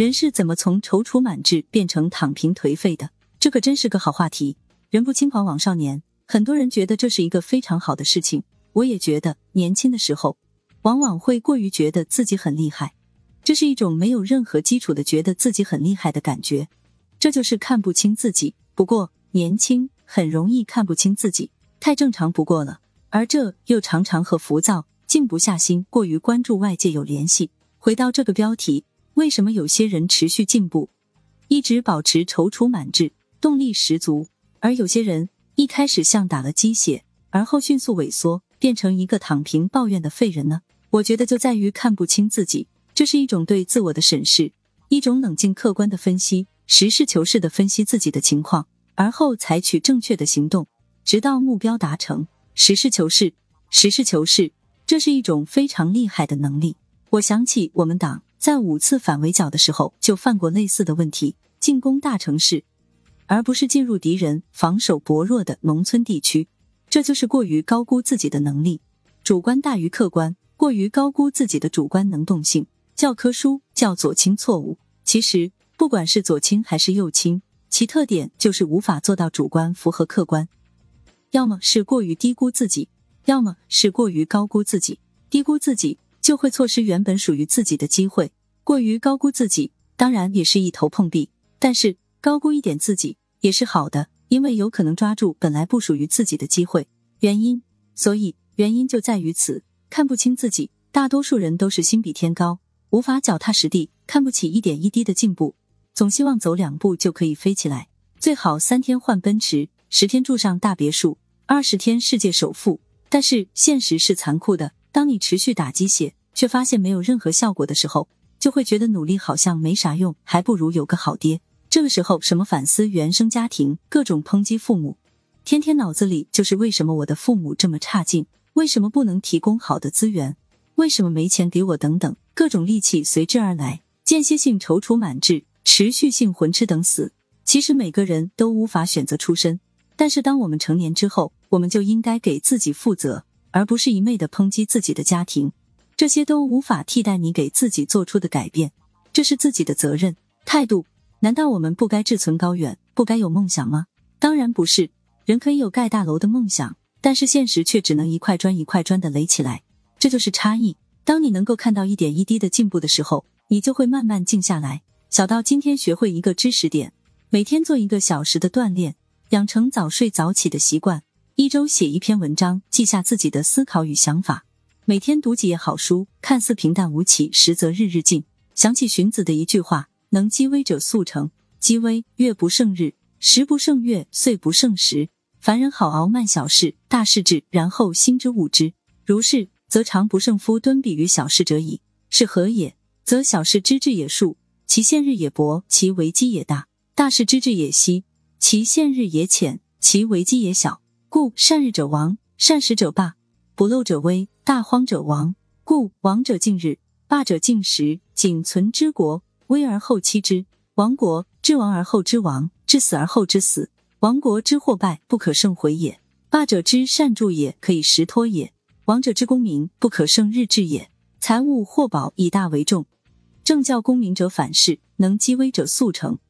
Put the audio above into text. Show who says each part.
Speaker 1: 人是怎么从踌躇满志变成躺平颓废的？这可真是个好话题。人不轻狂枉少年，很多人觉得这是一个非常好的事情。我也觉得，年轻的时候往往会过于觉得自己很厉害，这是一种没有任何基础的觉得自己很厉害的感觉，这就是看不清自己。不过，年轻很容易看不清自己，太正常不过了。而这又常常和浮躁、静不下心、过于关注外界有联系。回到这个标题。为什么有些人持续进步，一直保持踌躇满志，动力十足，而有些人一开始像打了鸡血，而后迅速萎缩，变成一个躺平抱怨的废人呢？我觉得就在于看不清自己，这是一种对自我的审视，一种冷静客观的分析，实事求是的分析自己的情况，而后采取正确的行动，直到目标达成。实事求是，实事求是，这是一种非常厉害的能力。我想起我们党。在五次反围剿的时候，就犯过类似的问题：进攻大城市，而不是进入敌人防守薄弱的农村地区。这就是过于高估自己的能力，主观大于客观，过于高估自己的主观能动性。教科书叫左倾错误。其实，不管是左倾还是右倾，其特点就是无法做到主观符合客观。要么是过于低估自己，要么是过于高估自己。低估自己。就会错失原本属于自己的机会，过于高估自己，当然也是一头碰壁。但是高估一点自己也是好的，因为有可能抓住本来不属于自己的机会。原因，所以原因就在于此，看不清自己。大多数人都是心比天高，无法脚踏实地，看不起一点一滴的进步，总希望走两步就可以飞起来，最好三天换奔驰，十天住上大别墅，二十天世界首富。但是现实是残酷的。当你持续打鸡血，却发现没有任何效果的时候，就会觉得努力好像没啥用，还不如有个好爹。这个时候，什么反思原生家庭，各种抨击父母，天天脑子里就是为什么我的父母这么差劲，为什么不能提供好的资源，为什么没钱给我等等，各种戾气随之而来，间歇性踌躇满志，持续性混吃等死。其实每个人都无法选择出身，但是当我们成年之后，我们就应该给自己负责。而不是一昧的抨击自己的家庭，这些都无法替代你给自己做出的改变。这是自己的责任态度。难道我们不该志存高远，不该有梦想吗？当然不是。人可以有盖大楼的梦想，但是现实却只能一块砖一块砖的垒起来。这就是差异。当你能够看到一点一滴的进步的时候，你就会慢慢静下来。小到今天学会一个知识点，每天做一个小时的锻炼，养成早睡早起的习惯。一周写一篇文章，记下自己的思考与想法；每天读几页好书，看似平淡无奇，实则日日进。想起荀子的一句话：“能积微者速成，积微月不胜日，时不胜月，岁不胜时。凡人好熬慢小事，大事至，然后心之悟之。如是，则常不胜夫敦比于小事者矣。是何也？则小事之至也数，其限日也薄，其为机也大；大事之至也稀，其限日也浅，其为机也小。”故善日者亡，善始者霸；不漏者危，大荒者亡。故亡者尽日，霸者尽时。仅存之国，危而后期之；亡国，至亡而后之亡，至死而后之死。亡国之祸败，不可胜回也；霸者之善助也，可以实托也；亡者之功名，不可胜日至也。财物或宝以大为重，正教功名者反是，能积威者速成。